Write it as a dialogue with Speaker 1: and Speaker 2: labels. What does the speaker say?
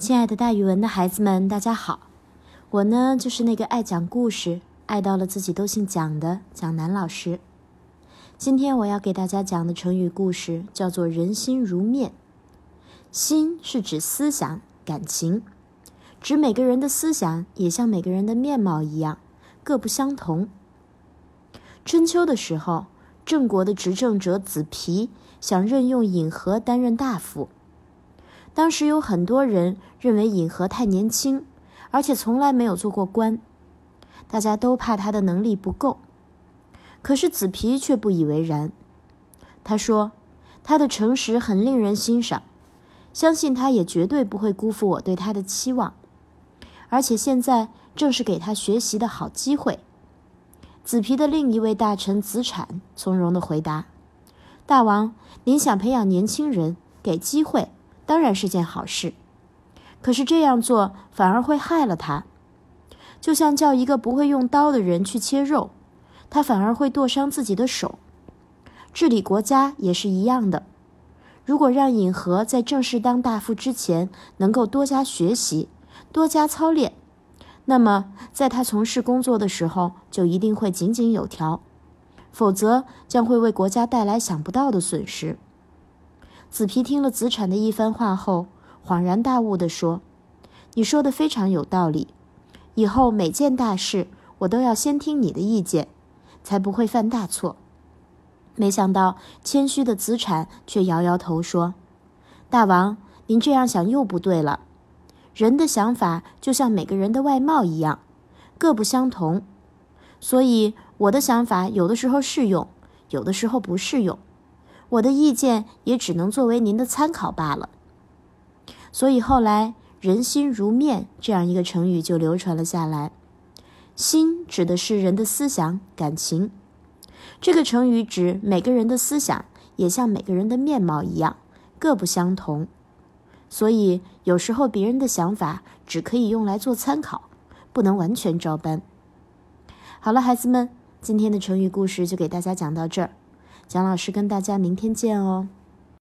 Speaker 1: 亲爱的，大语文的孩子们，大家好！我呢，就是那个爱讲故事、爱到了自己都姓蒋的蒋楠老师。今天我要给大家讲的成语故事叫做“人心如面”。心是指思想、感情，指每个人的思想也像每个人的面貌一样，各不相同。春秋的时候，郑国的执政者子皮想任用尹和担任大夫。当时有很多人认为尹和太年轻，而且从来没有做过官，大家都怕他的能力不够。可是子皮却不以为然，他说：“他的诚实很令人欣赏，相信他也绝对不会辜负我对他的期望。而且现在正是给他学习的好机会。”子皮的另一位大臣子产从容地回答：“大王，您想培养年轻人，给机会。”当然是件好事，可是这样做反而会害了他。就像叫一个不会用刀的人去切肉，他反而会剁伤自己的手。治理国家也是一样的。如果让尹和在正式当大夫之前能够多加学习、多加操练，那么在他从事工作的时候就一定会井井有条，否则将会为国家带来想不到的损失。子皮听了子产的一番话后，恍然大悟地说：“你说的非常有道理，以后每件大事我都要先听你的意见，才不会犯大错。”没想到谦虚的子产却摇摇头说：“大王，您这样想又不对了。人的想法就像每个人的外貌一样，各不相同，所以我的想法有的时候适用，有的时候不适用。”我的意见也只能作为您的参考罢了。所以后来“人心如面”这样一个成语就流传了下来。心指的是人的思想感情，这个成语指每个人的思想也像每个人的面貌一样，各不相同。所以有时候别人的想法只可以用来做参考，不能完全照搬。好了，孩子们，今天的成语故事就给大家讲到这儿。蒋老师跟大家明天见哦。